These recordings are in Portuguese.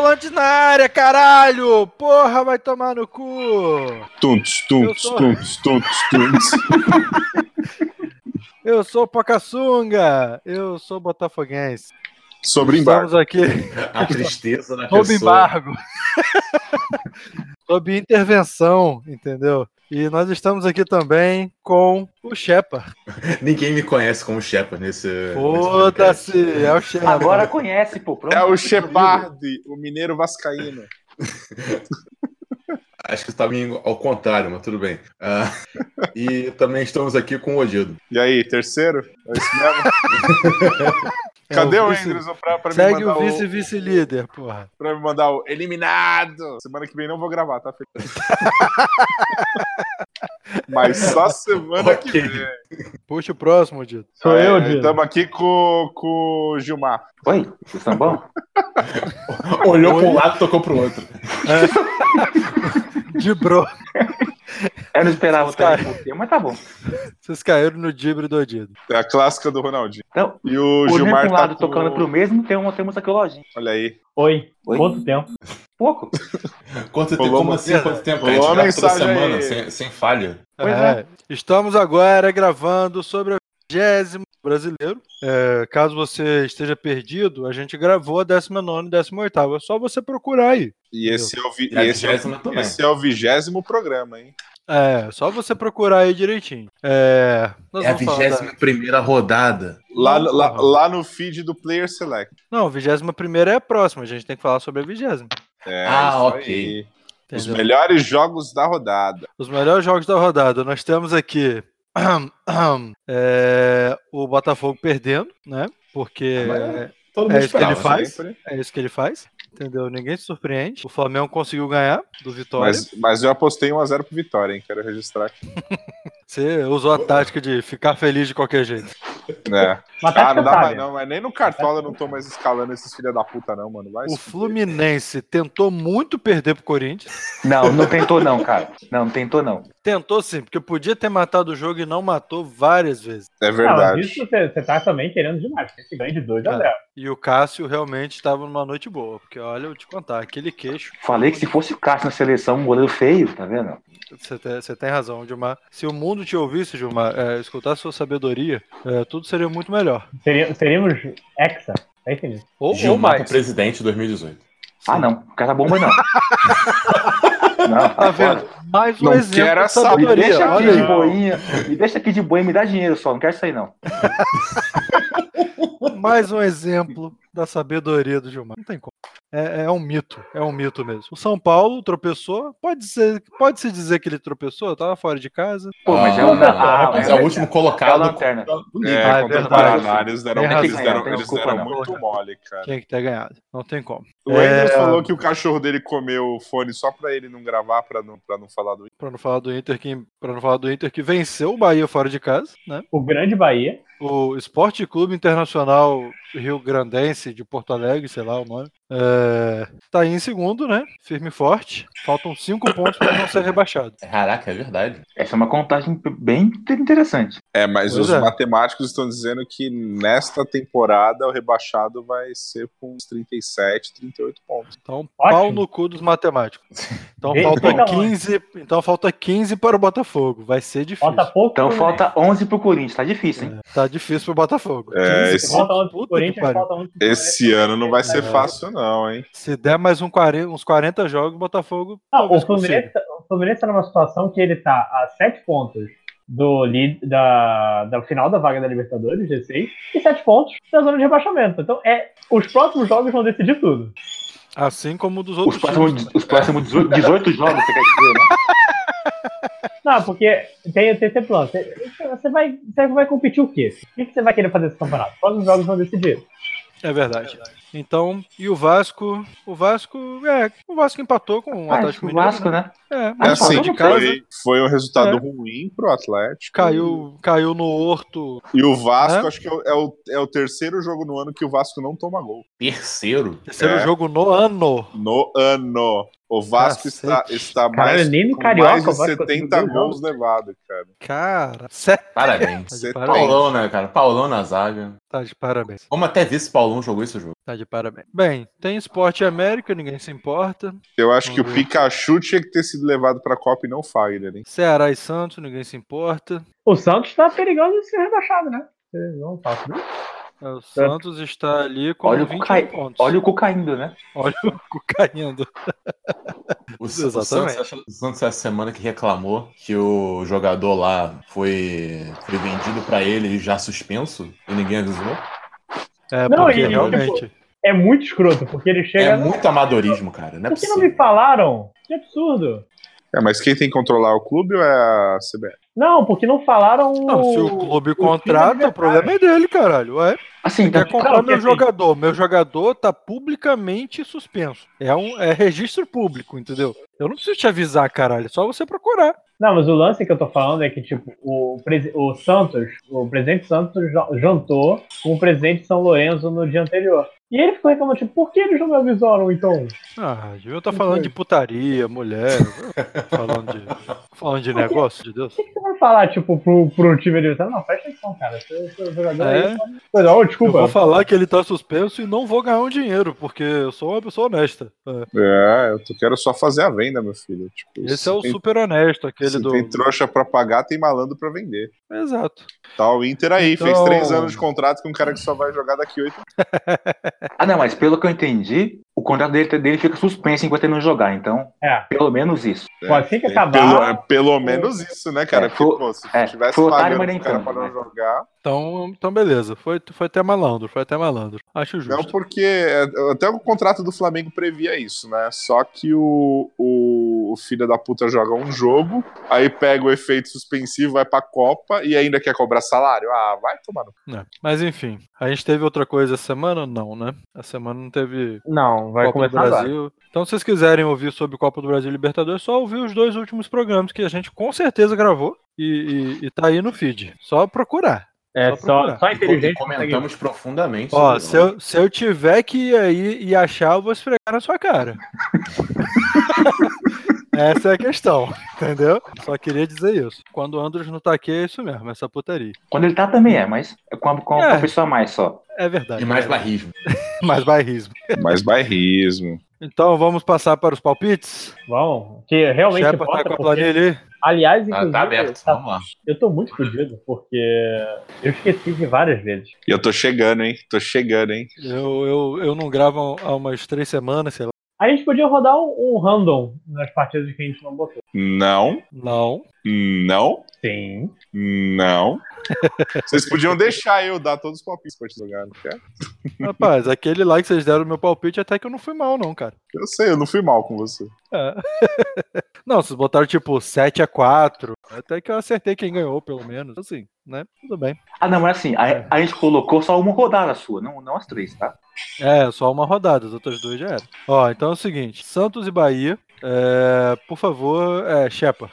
Futibolantes na área, caralho! Porra, vai tomar no cu! Tuntos, tuntos, sou- tuntos, tuntos, tuntos. Eu sou Pocassunga! Eu sou botafoguense. Sobre embargo. Estamos aqui A tristeza na sob pessoa. embargo. sob intervenção, entendeu? E nós estamos aqui também com o Shepard. Ninguém me conhece como Shepard nesse. nesse Foda-se, é o Shepard. Agora conhece, pô. Pronto. É o Shepard, o mineiro vascaíno. Acho que estava indo ao contrário, mas tudo bem. Ah, e também estamos aqui com o Odido. E aí, terceiro? É isso mesmo? É, Cadê o, vice- Andrews pra, pra me Segue mandar o o, vice-vice-líder, porra. pra me mandar o eliminado? Semana que vem não vou gravar, tá? Mas só semana que Ok. vem. Puxa o próximo, Dito. Sou eu, É, Dino. Estamos aqui com, com o Gilmar. Oi, vocês estão bom? Olhou para um lado e tocou para o outro. De bro. Eu não esperava por quê, mas tá bom. Vocês caíram no dibre do Odido. É a clássica do Ronaldinho. Então, E o olhando Gilmar um tá lado com... tocando pro mesmo, tem uma, temos aqui o lojinha. Olha aí. Oi. Oi? Quanto tempo? Pouco. Quanto tempo? Rolou Como assim? Quanto tempo? cara? A rolou gente toda semana, aí. sem, sem falha. Pois É, Estamos agora gravando sobre a 20 brasileiro. É, caso você esteja perdido, a gente gravou a 19 e 18. É só você procurar aí. E esse é o, vi... Esse é o... esse é o vigésimo programa, hein? É, só você procurar aí direitinho. É, nós É a vamos falar da- vigésima primeira rodada. Lá, lá, lá no feed do Player Select. Não, 21 é a próxima. A gente tem que falar sobre a 20. É, Ah, isso ok. aí. Os melhores jogos da rodada. Os melhores jogos da rodada. Nós temos aqui é, o Botafogo perdendo, né? Porque Ah, mas é, Todo mundo É isso que ele faz? Sempre. é isso que ele faz. Entendeu? Ninguém se surpreende. O Flamengo conseguiu ganhar do Vitória. Mas, mas eu apostei 1x0 pro Vitória, hein? Quero registrar aqui. Você usou a tática de ficar feliz de qualquer jeito. É. Mas Ah, não dá mais não, mas nem no Cartola eu não tô mais escalando esses filha da puta, não, mano. Vai O. Fluminense tentou muito perder pro Corinthians. Não, não tentou não, cara. Não, não tentou não. Tentou sim, porque podia ter matado o jogo e não matou várias vezes. É Não, verdade. isso você, você tá também querendo demais. Esse ganho de 2 a 0. E o Cássio realmente estava numa noite boa. Porque olha, eu te contar, aquele queixo. Falei que se fosse o Cássio na seleção, um goleiro feio, tá vendo? Você tem, você tem razão, Gilmar. Se o mundo te ouvisse, Gilmar, é, escutar sua sabedoria, é, tudo seria muito melhor. Seria, seríamos hexa. É isso aí. Ou, ou Gilmar mais. presidente 2018. Ah, não. Essa bomba, não. não, Tá vendo? Mais um Não exemplo quero essa- Me sabedoria. deixa aqui de boinha. Me deixa aqui de boinha, me dá dinheiro só. Não quero aí, não. Mais um exemplo da sabedoria do Gilmar. Não tem como. É, é um mito, é um mito mesmo. O São Paulo tropeçou, pode ser, pode se dizer que ele tropeçou, tava fora de casa. Pô, mas é Ah, o. Ah, mas é, é o último É a colocado. lanterna. do É, líder. Ah, é contra o verdade. Paraná, eles deram, Tem eles deram, eles desculpa, deram não. muito mole, cara. Tinha que ter ganhado. Não tem como. O Andrews É, falou que o cachorro dele comeu o fone só pra ele não gravar, pra não, pra não falar do Pra não falar do Inter que para não falar do Inter que venceu o Bahia fora de casa, né? O grande Bahia. O Esporte Clube Internacional Rio Grandense de Porto Alegre, sei lá o nome, é, tá aí em segundo, né? Firme e forte. Faltam cinco pontos para não ser rebaixado. Caraca, é verdade. Essa é uma contagem bem interessante. É, mas Pois os é. matemáticos estão dizendo que nesta temporada o rebaixado vai ser com uns 37, 38 pontos. Então, Ótimo. pau no cu dos matemáticos. Então Bem- falta bem da 15, então falta 15 para o Botafogo. Vai ser difícil. Falta pouco. Então pro falta 11 pro Corinthians. Tá difícil, hein? Tá difícil pro Botafogo. É, 15 esse- Falta pontos, 11 pro Corinthians, falta 11 pro Esse ano não vai ser É. fácil, não, hein? Se der mais um 40 uns 40 jogos, o Botafogo Não, o Fluminense, o Fluminense tá numa situação que ele tá a 7 pontos do lead, da, da final da vaga da Libertadores, G6, e 7 pontos da zona de rebaixamento. Então, é, os próximos jogos vão decidir tudo. Assim como dos Os outros próximos, times. os próximos 18 jogos, você quer dizer, né? Não, porque tem, tem esse plano. Você, você vai, você vai competir o quê? O que você vai querer fazer esse campeonato? Os próximos jogos vão decidir. É verdade. Então, e o Vasco? O Vasco, é, o Vasco empatou com o Ah, Atlético o Mineiro. Vasco, né? É, É mas assim, fora de casa, foi, foi um resultado É. ruim pro Atlético. caiu, caiu no Horto. E o Vasco, É. acho que é o, é, o, é o terceiro jogo no ano que o Vasco não toma gol. Terceiro. Terceiro É. jogo no ano. No ano. O Vasco Cacete. está, está Caralho, mais, nem no Carioca mais o de Vasco 70 conseguiu gols levados, cara. Cara. Parabéns. Tá. Paulão, né, cara? Paulão na zaga. Tá de parabéns. Como até ver se Paulão jogou esse jogo. Tá de parabéns. Bem, tem Esporte América, ninguém se importa. Eu acho que o. Pikachu tinha que ter sido levado pra Copa e não Fagner, hein? Ceará e Santos, ninguém se importa. O Santos tá perigoso de ser rebaixado, né? Não falam isso? É, O Santos está ali com Olha o 21 Cuca- pontos. Olha o cu caindo, né? Olha o cu caindo. O, o. Santos, essa- o Santos essa semana que reclamou que o jogador lá foi, foi vendido pra ele já suspenso e ninguém avisou. É, Não, porque e, realmente. É muito escroto, porque ele chega. É muito amadorismo, cara. Não é Por que não possível. me falaram? Que absurdo. É, mas quem tem que controlar o clube ou é a CBF? Não, porque não falaram. Não, se o clube o contrata, o problema é dele, caralho. Ué, Assim, tá, quer comprar Não, meu jogador. Meu jogador tá publicamente suspenso. É um é registro público, entendeu? Eu não preciso te avisar, caralho. É só você procurar. Não, mas o lance que eu tô falando é que, tipo, o, o Santos, o presidente Santos ja- jantou com o presidente São Lourenço no dia anterior. E ele ficou reclamando, tipo, por que eles não me avisaram, então? Ah, devia estar falando de putaria, mulher, falando de, falando de negócio, de Deus. O que, que você vai falar, tipo, pro, pro time adversário? Não, presta atenção, cara. Seu, seu jogador É. aí. Pois, ó, Eu desculpa. vou falar que ele tá suspenso e não vou ganhar um dinheiro, porque eu sou uma pessoa honesta. É. É, eu tô- quero só fazer a venda, meu filho. Tipo, Esse se é o tem, super honesto, aquele se do. tem trouxa pra pagar, tem malandro pra vender. Exato. Tá o Inter aí, fez Então- três anos de contrato com um cara que só vai jogar daqui oito. Ah, não, mas pelo que eu entendi, o contrato dele, dele fica suspenso enquanto ele não jogar. Então, É, pelo menos isso. pô, assim que Tem acabar. Pelo, é pelo menos isso, né, cara? É, Porque, foi- pô, se é, tivesse pagando mas nem pro cara tanto, pra não né? jogar. Então, então beleza. Foi, foi até malandro, foi até malandro. Acho Não, justo. porque é, até o contrato do Flamengo previa isso, né? Só que o, o, o filho da puta joga um jogo, aí pega o efeito suspensivo, vai pra Copa e ainda quer cobrar salário. Ah, vai tomar no. É. Mas enfim, a gente teve outra coisa essa semana? Não, né? A semana não teve Não, vai Copa do começar agora. Brasil. Então, se vocês quiserem ouvir sobre Copa do Brasil e Libertadores, é só ouvir os dois últimos programas que a gente com certeza gravou e, e, e tá aí no feed. Só procurar. É Só só, só E inteligente. comentamos profundamente. Ó, se eu, se eu tiver que ir aí e achar, eu vou esfregar na sua cara. Essa é a questão, entendeu? Só queria dizer isso. Quando o Andros não tá aqui, é isso mesmo, essa putaria. Quando ele tá também é, mas é com a, com a É. pessoa a mais só. É verdade. E mais barrismo. mais bairrismo. Mais bairrismo. Então vamos passar para os palpites. Vamos, que realmente Shepard tá importa, com a porque, planilha aí. aliás, Tá, inclusive, tá aberto. tá- Vamos lá. eu tô muito fodido, porque eu esqueci de várias vezes. E eu tô chegando, hein? Tô chegando, hein? Eu, eu, eu não gravo há umas três semanas, sei lá. A gente podia rodar um, um random nas partidas que a gente não botou. Não, Não. não, Sim. não. Vocês podiam deixar eu dar todos os palpites pra te jogar, não quer? Rapaz, aquele lá que vocês deram no meu palpite, até que eu não fui mal, não, cara. Eu sei, eu não fui mal com você. É. não, vocês botaram tipo 7x4. Até que eu acertei quem ganhou, pelo menos. Assim, né? Tudo bem. Ah, não, mas assim, a, a gente colocou só uma rodada sua, não, não as três, tá? É, só uma rodada, as outras duas já eram. Ó, então é o seguinte: Santos e Bahia. É, por favor, é, Shepard.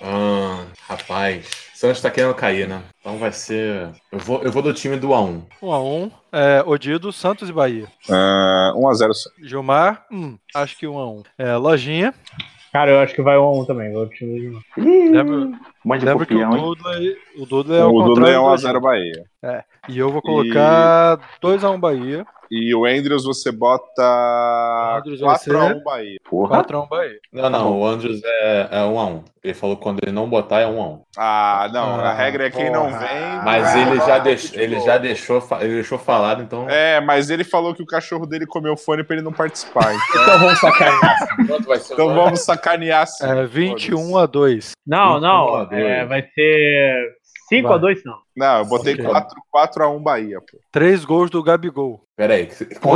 Ah, rapaz. Santos tá querendo cair, né? Então vai ser. Eu vou, eu vou do time do A1. 1x1. É, Odido, Santos e Bahia. Ah, 1x0 Gilmar, hum, acho que 1x1. É, Lojinha. Cara, eu acho que vai um a um também. Vou dizer. Ih, Lembra, um monte de lembra que o copião? Dudley, o Dudley é o O Dudley é contrário do 1x0 Bahia. Odido. E eu vou colocar 2x1 Bahia. E o Andrews você bota Andrews vai 4x1 Bahia. Porra. 4x1 Bahia. Não, não, o Andrews é, é 1x1. Ele falou que quando ele não botar é 1x1. Ah, não, a Ah, regra é quem não vem. Mas ele já, o deix, futebol. ele já deixou, ele deixou falado, então. É, mas ele falou que o cachorro dele comeu fone pra ele não participar. Então, Então vamos sacanear. Quanto vai ser o então vamos sacanear sim. É 21 a 2. Não, não. A. é, vai ser 5 Vai. a 2 não. Não, eu botei Ok. 4, 4x1 Bahia, pô. Três gols do Gabigol. Pera aí.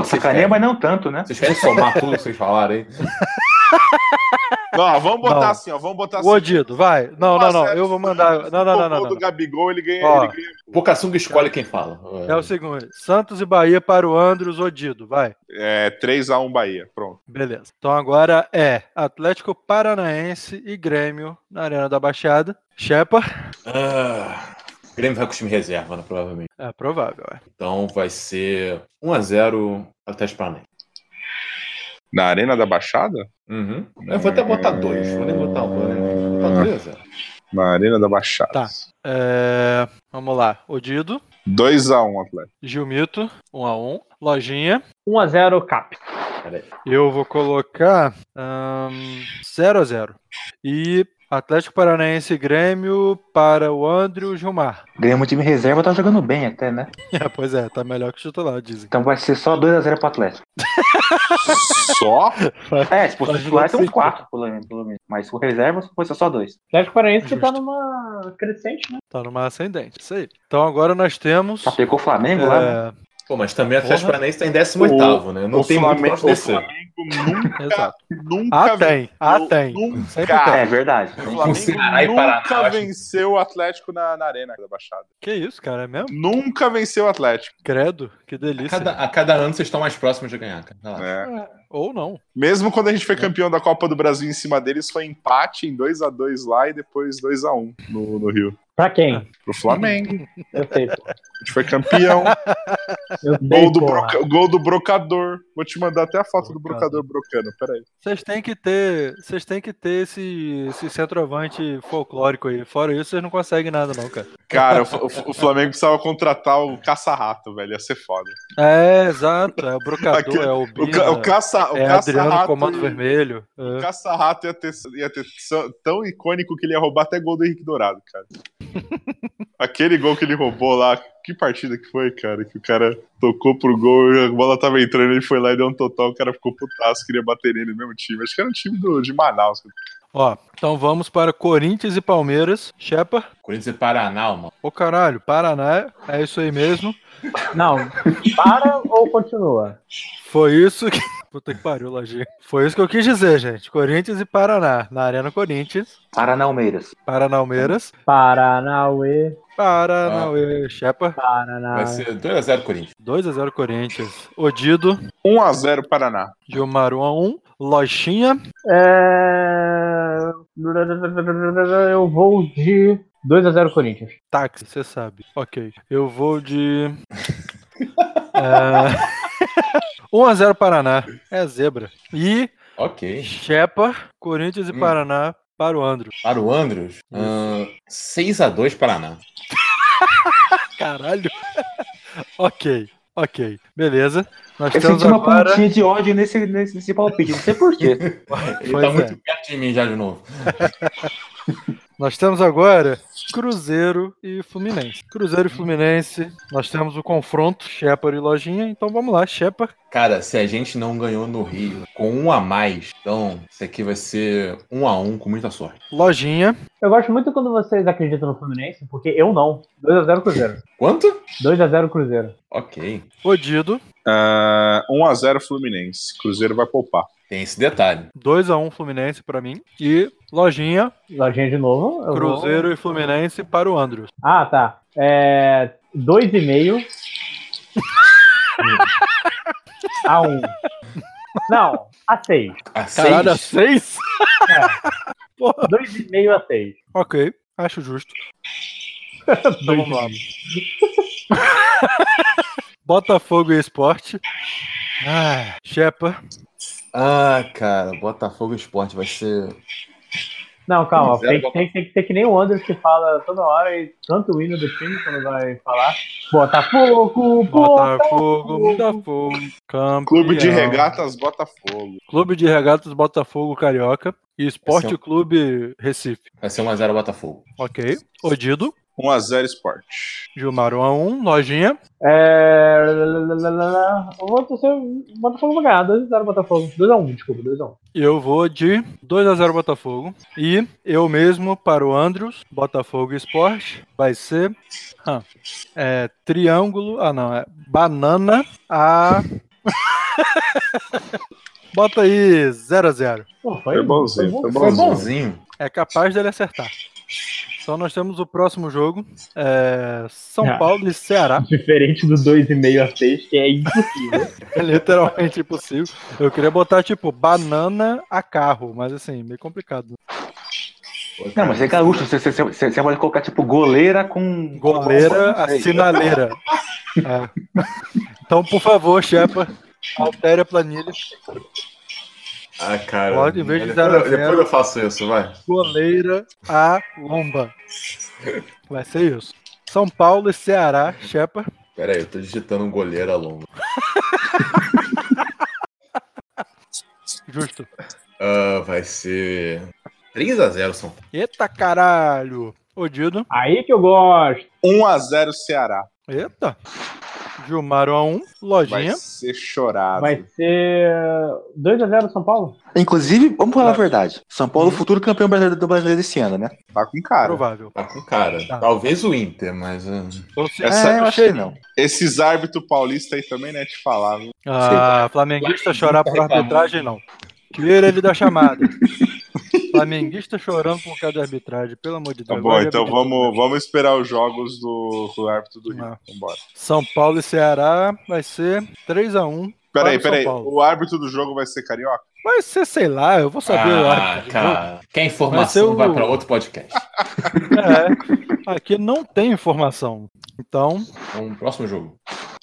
sacaneia, mas não tanto, né? Vocês querem somar tudo que vocês falaram aí? Não, vamos botar Não. assim, ó. Vamos botar O assim. Odido, vai. Não, não, não. 1 a 0 Eu vou mandar. Não, não, não, O não. não. do Gabigol, ele ganha. Ó. Ele ganha. O Pocassunga escolhe quem fala. É o seguinte: Santos e Bahia para o Andros Odido. Vai. É 3x1 Bahia. Pronto. Beleza. Então agora é Atlético Paranaense e Grêmio na Arena da Baixada. Shepard. Ah, o Grêmio vai com o time reserva, né, provavelmente. É provável, é. Então vai ser 1x0 Atlético Paranaense. Na Arena da Baixada? Uhum. Eu vou até botar dois. Vou nem botar um. Vou nem botar 2x0. Na Arena da Baixada. Tá. É, vamos lá. Odido, 2x1, Atlético. Gilmito, 1x1. Lojinha, 1x0 Cap. eu vou colocar ahn, 0x0. E Atlético Paranaense e Grêmio para o Andrew Gilmar. Grêmio, time reserva, tá jogando bem até, né? É, pois é, tá melhor que o titular, dizem. Então vai ser só 2x0 pro Atlético. Só? É, se fosse titular, tem uns sentido. 4, pelo menos. pelo menos. Mas se for reserva, ser só 2. Atlético Paranaense que tá Justo. numa crescente, né? Tá numa ascendente, isso aí. Então agora nós temos. Tá pegou o Flamengo lá, né? É, Pô, mas também o Atlético. Paranaense tá em 18 né? Não o tem muito Flamengo, o. Flamengo nunca, exato. nunca Ah, tem. Ah, tem. Nunca, Sempre tem. É verdade. o Flamengo Paraná, eu nunca acho. venceu o Atlético na, na Arena da Baixada. Que isso, cara, é mesmo? Nunca venceu o Atlético. Credo, que A delícia. cada, a cada ano vocês estão mais próximos de ganhar, cara. Lá. É. Ou não. Mesmo quando a gente foi campeão da Copa do Brasil em cima deles, foi empate em 2x2 lá e depois 2x1 no, no Rio. Pra quem? Pro Flamengo. Eu sei, pô. A gente foi campeão. Eu sei, gol, do broca- gol do brocador. Vou te mandar até a foto do Brocador. brocando. Peraí. Vocês têm que ter, vocês têm que ter esse, esse centroavante folclórico aí. Fora isso, vocês não conseguem nada não, cara. Cara, o, o Flamengo precisava contratar o caça-rato, velho. Ia ser foda. É, exato. É o brocador, Aquele- é o O, Bina, o caça, o é Adriano caça-rato. Comando e- Vermelho. O é. caça-rato ia ter, ia ter tão icônico que ele ia roubar até gol do Henrique Dourado, cara. Aquele gol que ele roubou lá, que partida que foi, cara? Que o cara tocou pro gol, a bola tava entrando, ele foi lá e deu um total, o cara ficou putaço, queria bater nele no mesmo time. Acho que era um time do, de Manaus. Ó, então vamos para Corinthians e Palmeiras. Shepa. Corinthians e Paraná, mano. Ô caralho, Paraná, é isso aí mesmo. Não, para ou continua? Foi isso que. Puta que pariu, Lojinha. Foi isso que eu quis dizer, gente. Corinthians e Paraná. Na Arena Corinthians. Paraná-Almeiras. Paranaueiras. Paranauê, Paranauê. Shepa. Paraná. Vai ser 2x0 Corinthians. 2x0 Corinthians. Odido. 1x0 Paraná. Gilmar 1x1. Lojinha. É... Eu vou de 2x0 Corinthians. Táxi, você sabe. Ok. Eu vou de. é... 1x0 Paraná. É zebra. E Ok. Shepa, Corinthians e Hum. Paraná para o Andro. Para o Andros, ahn, 6x2 Paraná. Caralho. ok, ok. Beleza. Nós Eu temos senti uma agora. pontinha de ódio nesse, nesse, nesse palpite, não sei porquê. Ele Pois tá é. muito perto de mim já de novo. Nós temos agora Cruzeiro e Fluminense. Cruzeiro e Fluminense. Nós temos o confronto, Shepard e Lojinha. Então vamos lá, Shepard. Cara, se a gente não ganhou no Rio com um a mais, então isso aqui vai ser um a um com muita sorte. Lojinha. Eu gosto muito quando vocês acreditam no Fluminense, porque eu não. 2x0 Cruzeiro. Quanto? 2x0 Cruzeiro. Ok. Odido. Ah, 1x0 Fluminense. Cruzeiro vai poupar. Tem esse detalhe. 2x1 Fluminense para mim. E Lojinha, Lojinha de novo. eu Cruzeiro e Fluminense para o Andros. vou- Ah, tá. É... 2,5 a 1. Não, a 6. A Caralho, a seis? 6? É. Porra. 2,5 a 6. Ok, acho justo. Então vamos lá. Botafogo e Esporte. Ah, Shepa. Ah, cara, Botafogo Esporte vai ser. Não, calma. Tem, Botafogo. tem, tem que nem o Anderson que fala toda hora e canta o hino do time quando vai falar. Botafogo, Botafogo, Botafogo. Campeão. Clube de Regatas Botafogo. Clube de Regatas Botafogo Carioca. E Esporte é um- Clube Recife. Vai ser 1x0 Botafogo. Ok. Odido. 1x0 Sport. Gilmar 1x1. Lojinha. É... O Botafogo Botafogo vai ganhar. 2x0 Botafogo. 2x1, desculpa, 2x1. Eu vou de 2x0 Botafogo. E eu mesmo para o Andros. Botafogo Esporte. Vai ser. ah, é, triângulo. Ah, não. É banana a. Bota aí 0x0. Pô, Foi bonzinho, bom. foi Foi bonzinho. bonzinho. É capaz dele acertar. Então nós temos o próximo jogo. é, São Ah. Paulo e Ceará. Diferente do 2,5 a 6, que é impossível. É literalmente impossível. Eu queria botar, tipo, banana a carro, mas assim, meio complicado. Não, mas é gaúcho, você, você, você, você pode colocar tipo goleira com. Goleira a sinaleira. É. Então, por favor, Shepa, altere a planilha. Ah, cara. Pode, em vez de depois, zero a eu- depois zero. eu faço isso, vai. Goleira a lomba. Vai ser isso. São Paulo e Ceará, Shepa. Pera aí, eu tô digitando um goleiro longo. Justo. Ah, vai ser 3x0, São Paulo. Eita caralho. Odido. Aí que eu gosto. 1x0 Ceará. Eita. Gilmar 1x1. Vai Lojinha. ser chorado. Vai ser 2x0 São Paulo? Inclusive, vamos falar a Claro. verdade. São Paulo, futuro campeão brasileiro do brasileiro desse ano, né? Tá com cara. Provável. Tá com cara. Tá. Talvez o Inter, mas. se- Essa- é, eu que não. Esses árbitros paulistas aí também, né? Te falar. viu? Ah, flamenguista chorar por arbitragem, não. Tira ele da chamada. Flamenguista chorando por causa da arbitragem, pelo amor de Tá Deus. bom, Agora então vamos, vamos esperar os jogos do, do árbitro do Rio. Ah. Vambora. São Paulo e Ceará vai ser 3x1. Peraí, Para peraí. O árbitro do jogo vai ser carioca? Vai ser, sei lá, eu vou saber o Ah, cara. Quer Vai informação? o- Vai pra outro podcast. É, aqui não tem informação. Então, Vamos, próximo jogo.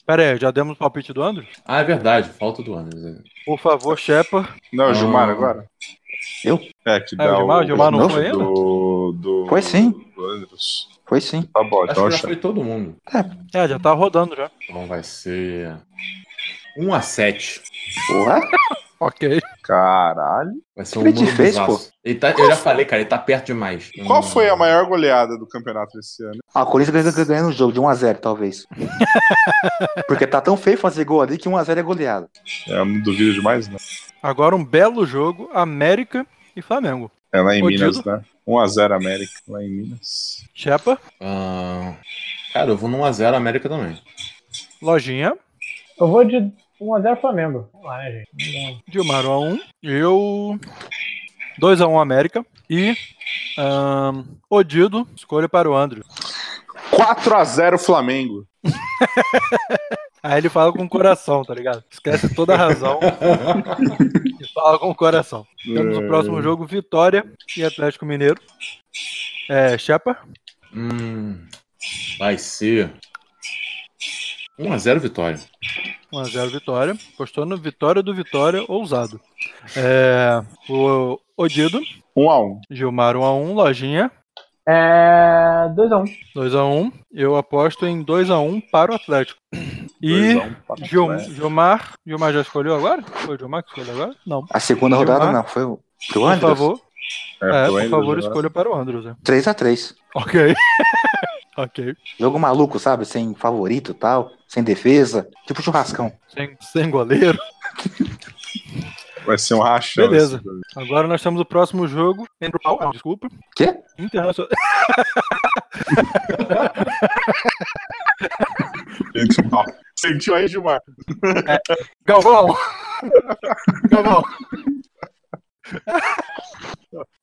Pera aí, já demos o palpite do André? Ah, é verdade. Falta do Anderson. Por favor, Shepa. Não, Ah. Gilmar agora? Eu? É, que É, dá o Gilmar, o, Gilmar não Não, foi ainda? do, do... Foi sim. do Andros. Foi sim. Tá bom, Acho então que já foi todo mundo. É, já tá rodando já. Então vai ser 1x7. Porra. Ok. Caralho. Vai ser um ele fez, Morumbizaço. Ele tá, eu já falei, cara, ele tá perto demais. Qual Hum, foi a maior goleada do campeonato esse ano? Ah, o Corinthians ganha- ganha no jogo de 1x0, talvez. Porque tá tão feio fazer gol ali que 1x0 é goleado. É, eu não duvido demais, não. Agora um belo jogo, América e Flamengo. É lá em Odido. Minas, né? 1x0 América, lá em Minas. Shepa, ah, cara, eu vou no 1x0 América também. Lojinha, Eu vou de 1x0 Flamengo. Vamos lá, né, gente? Gilmar 1x1. Eu 2x1 América. E ahn, Odido, escolha para o André. 4x0 Flamengo. Aí ele fala com o coração, tá ligado? Esquece toda a razão e fala com o coração. Temos o próximo jogo, Vitória e Atlético Mineiro. É, Shepa, Hum, vai ser 1x0 Vitória. 1x0 Vitória. Postou no Vitória do Vitória, ousado. É, o Odido, 1x1. Gilmar 1x1, Lojinha É. 2x1. 2x1. Eu aposto em 2x1 para o Atlético. E 2x1 para o Gil, Atlético. Gilmar, Gilmar já escolheu agora? Foi o Gilmar que escolheu agora? Não. A segunda Gilmar? rodada não, foi o pro Por favor, é, tô por favor, escolha para o Andrews. é. 3x3. Ok. ok. Jogo maluco, sabe? Sem favorito e tal, sem defesa. Tipo churrascão. Sem, sem goleiro. Vai ser um rachão. Beleza. Agora nós temos o próximo jogo. Entre o não, desculpa. Quê? Internacional. Sentiu aí, Gilmar? Galvão! Galvão!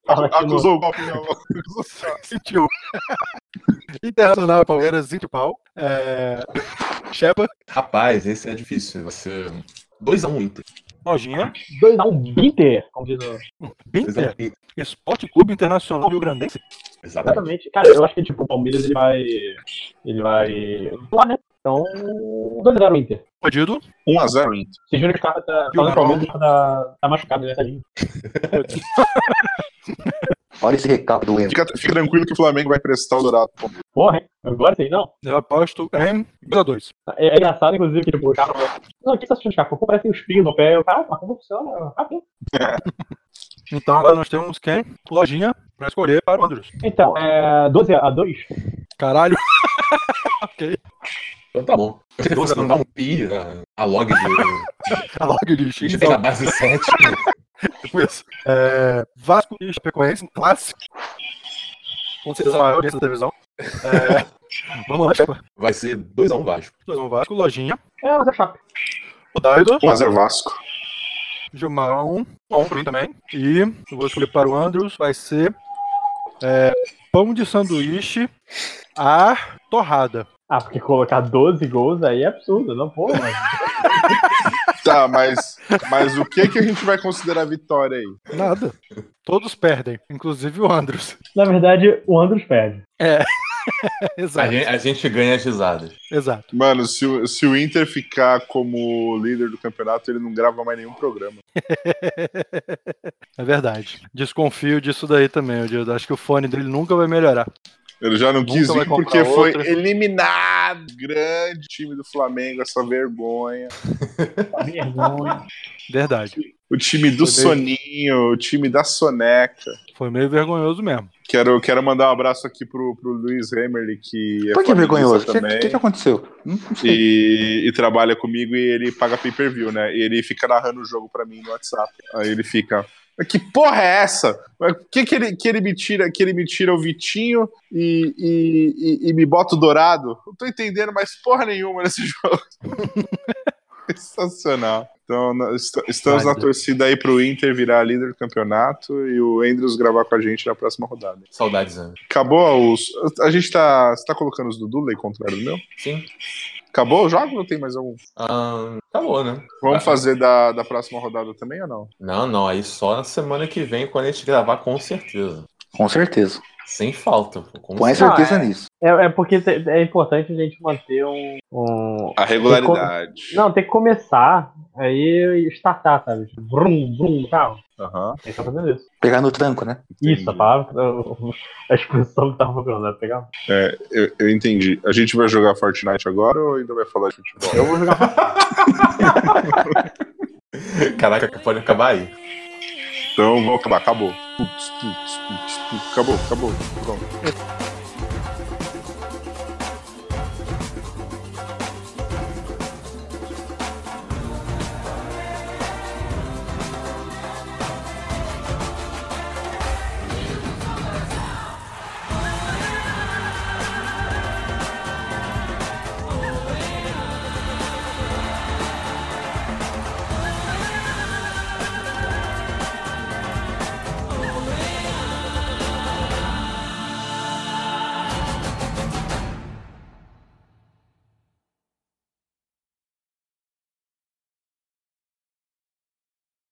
Acusou o golpe, não. Sentiu. Internacional Palmeiras, Zinho pau. É... Shepa, Rapaz, esse é difícil. Vai ser 2x1 Inter. Lojinha, 2x1 Bitter, como diz o. Binter, 2x1 Inter. Esporte Clube Internacional Rio Grandense. Exatamente. Exatamente. Cara, eu acho que tipo, o Palmeiras ele vai. Ele vai. Lá, né? Então. 2x0 Inter. Podido. 1x0 Inter. Esse Júnior Scarpa tá. Falando que o Palmeiras tá, tá machucado, né? Tadinho. Olha esse recalque do Enzo. Fica, fica tranquilo que o Flamengo vai prestar o Dourado. pro. Porra, hein? Agora sim, não. Eu aposto em 2x2. É, é engraçado, inclusive, que tipo, o cara. Não, o que você tá assistindo, Scarpa? Pô, parece um espinho no pé. Eu, cara, mas como funciona? Ah. Então agora nós temos quem? Lojinha pra escolher para o Andrews. Então, é. 12x2? Caralho. ok. Então tá bom. Eu sei que você não dá um pi, a log de, A log de X, de então, da base 7. tipo isso. É, Vasco e Chapecoense, um clássico. Com certeza a maior audiência da televisão. É, vamos lá, Chepa. Vai ser 2x1 Vasco. 2 Vasco, Lojinha. É, mas é chato. O Daido. 1x0 Vasco. Gilmar 1. 1 um, pra mim também. E eu vou escolher para o Andrews. Vai ser é, pão de sanduíche a torrada. Ah, porque colocar 12 gols aí é absurdo, não pô, mas. Tá, mas, mas o que, que a gente vai considerar vitória aí? Nada. Todos perdem, inclusive o Andrews. Na verdade, o Andros perde. A Exato. gente, a gente ganha as risadas. Exato. Mano, se o, se o Inter ficar como líder do campeonato, ele não grava mais nenhum programa. É verdade. Desconfio disso daí também, Odildo. Acho que o fone dele nunca vai melhorar. Ele já não Nunca quis vir porque foi outra. eliminado. Grande time do Flamengo, essa vergonha. Vergonha. Verdade. O time do Foi meio- Soninho, o time da Soneca. Foi meio vergonhoso mesmo. Quero, quero mandar um abraço aqui pro, pro Luiz Hemerly, que é Por que vergonhoso? O que, também. que, que aconteceu? E, e trabalha comigo e ele paga pay per view, né? E ele fica narrando o jogo pra mim no WhatsApp. Aí ele fica. "Mas Que porra é essa? Mas Que que ele, que ele me tira, que ele me tira o Vitinho e, e, e- e me bota o Dourado? Não tô entendendo mais porra nenhuma nesse jogo. Sensacional. Então, nós est- estamos na torcida aí pro Inter virar líder do campeonato e o Andrews gravar com a gente na próxima rodada. Saudades, Ana. Acabou os. A gente tá. Você tá colocando os do Dudley contrário do meu? Sim. Acabou o jogo ou tem mais algum? Ah, acabou, né? Vamos Ah. fazer da, da próxima rodada também ou não? Não, não. Aí só na semana que vem, quando a gente gravar, com certeza. Com certeza. Sem falta. Com Põe certeza. Ah, é. nisso. É, é porque é importante a gente manter um. um- A regularidade. Não, tem que começar aí startar, sabe? Vrum, vrum, no carro. Aham. Tem que tá fazendo isso. Pegar no tranco, né? Isso, a palavra, a expressão que tava procurando, é pegar. É, eu, eu entendi. A gente vai jogar Fortnite agora ou ainda vai falar de futebol? Eu vou jogar Caraca, pode acabar aí. Então vamos acabar. Acabou. Putz, putz, putz, putz. Acabou, acabou. Pronto.